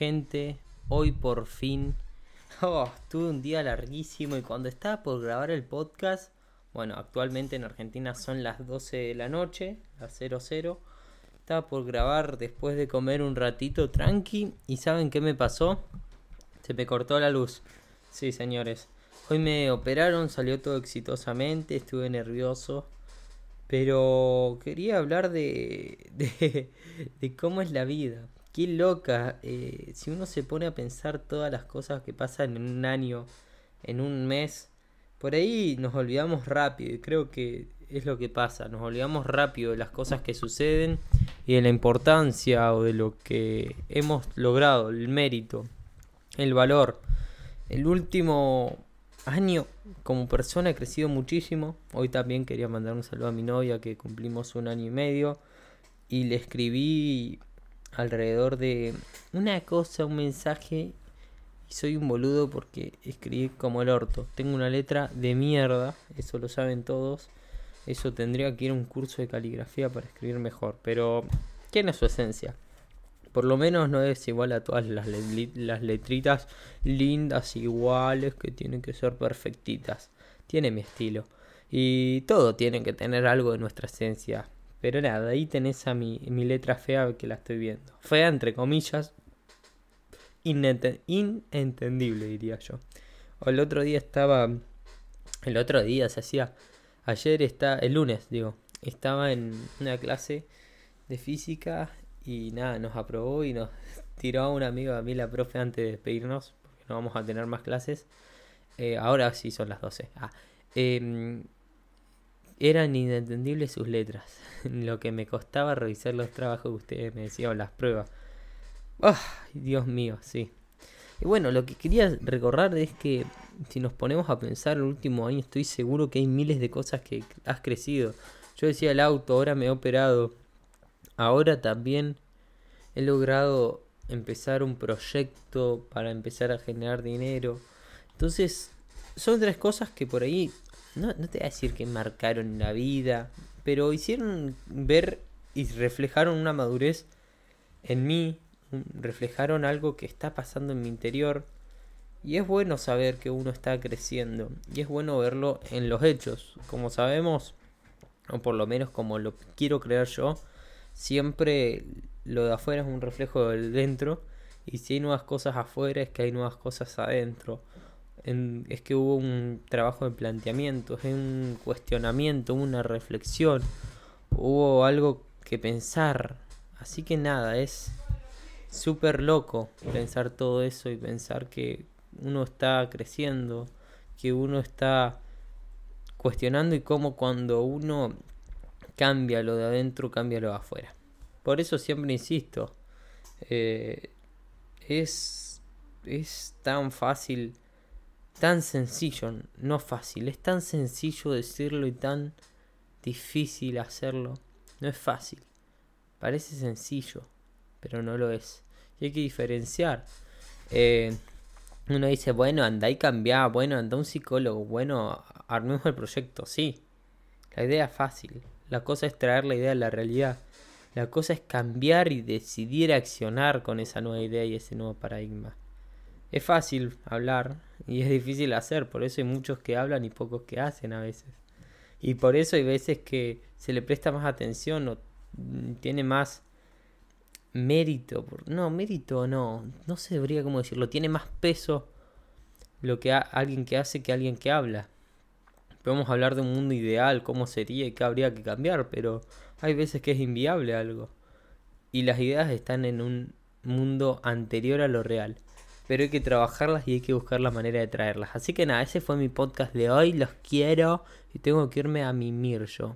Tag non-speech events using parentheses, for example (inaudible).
Gente, hoy por fin. (laughs) Oh, tuve un día larguísimo y cuando estaba por grabar el podcast, bueno, actualmente en Argentina son las 12 de la noche, las 00. Estaba por grabar después de comer un ratito tranqui y ¿saben qué me pasó? Se me cortó la luz. Sí, señores. Hoy me operaron, salió todo exitosamente, estuve nervioso. Pero quería hablar de, (laughs) de, de cómo es la vida. Qué loca. Eh, si uno se pone a pensar todas las cosas que pasan en un año, en un mes, por ahí nos olvidamos rápido. Y creo que es lo que pasa. Nos olvidamos rápido de las cosas que suceden y de la importancia o de lo que hemos logrado, el mérito, el valor. El último año como persona he crecido muchísimo. Hoy también quería mandar un saludo a mi novia que cumplimos un año y medio. Y le escribí alrededor de una cosa, un mensaje. Y soy un boludo porque escribí como el orto. Tengo una letra de mierda, eso lo saben todos. Eso tendría que ir a un curso de caligrafía para escribir mejor. Pero tiene su esencia. Por lo menos no es igual a todas las, las letritas lindas iguales que tienen que ser perfectitas. Tiene mi estilo. Y todo tiene que tener algo de nuestra esencia. Pero nada, ahí tenés a mi, mi letra fea que la estoy viendo. Fea entre comillas. inentendible diría yo. O el otro día estaba... El otro día se hacía... Ayer está... El lunes digo. Estaba en una clase de física y nada, nos aprobó y nos (laughs) tiró a un amigo a mí la profe antes de despedirnos. Porque no vamos a tener más clases. Eh, ahora sí son las 12. Ah, eh, eran inentendibles sus letras. (laughs) Lo que me costaba revisar los trabajos que ustedes me decían, o las pruebas. ¡Ay, Dios mío! Sí. Y bueno, lo que quería recordar es que si nos ponemos a pensar el último año, estoy seguro que hay miles de cosas que has crecido. Yo decía el auto, ahora me he operado. Ahora también he logrado empezar un proyecto para empezar a generar dinero. Entonces, son tres cosas que por ahí no, no te voy a decir que marcaron la vida, pero hicieron ver y reflejaron una madurez en mí, reflejaron algo que está pasando en mi interior. Y es bueno saber que uno está creciendo. Y es bueno verlo en los hechos. Como sabemos, o por lo menos como lo quiero creer yo, siempre lo de afuera es un reflejo del dentro. Y si hay nuevas cosas afuera, es que hay nuevas cosas adentro es que hubo un trabajo de planteamiento, es un cuestionamiento, una reflexión, hubo algo que pensar. Así que nada, es súper loco pensar todo eso y pensar que uno está creciendo, que uno está cuestionando y cómo cuando uno cambia lo de adentro, cambia lo de afuera. Por eso siempre insisto, eh, es, es tan fácil tan sencillo, no fácil, es tan sencillo decirlo y tan difícil hacerlo. No es fácil. Parece sencillo, pero no lo es. Y hay que diferenciar. Eh, uno dice, bueno, anda y cambia, bueno, anda un psicólogo, bueno, armemos el proyecto, sí. La idea es fácil. La cosa es traer la idea a la realidad. La cosa es cambiar y decidir accionar con esa nueva idea y ese nuevo paradigma. Es fácil hablar y es difícil hacer, por eso hay muchos que hablan y pocos que hacen a veces. Y por eso hay veces que se le presta más atención o mm, tiene más mérito. No, mérito no, no se debería cómo decirlo, tiene más peso lo que alguien que hace que alguien que habla. Podemos hablar de un mundo ideal, cómo sería y qué habría que cambiar, pero hay veces que es inviable algo. Y las ideas están en un mundo anterior a lo real pero hay que trabajarlas y hay que buscar la manera de traerlas. Así que nada, ese fue mi podcast de hoy, los quiero y tengo que irme a mimir yo.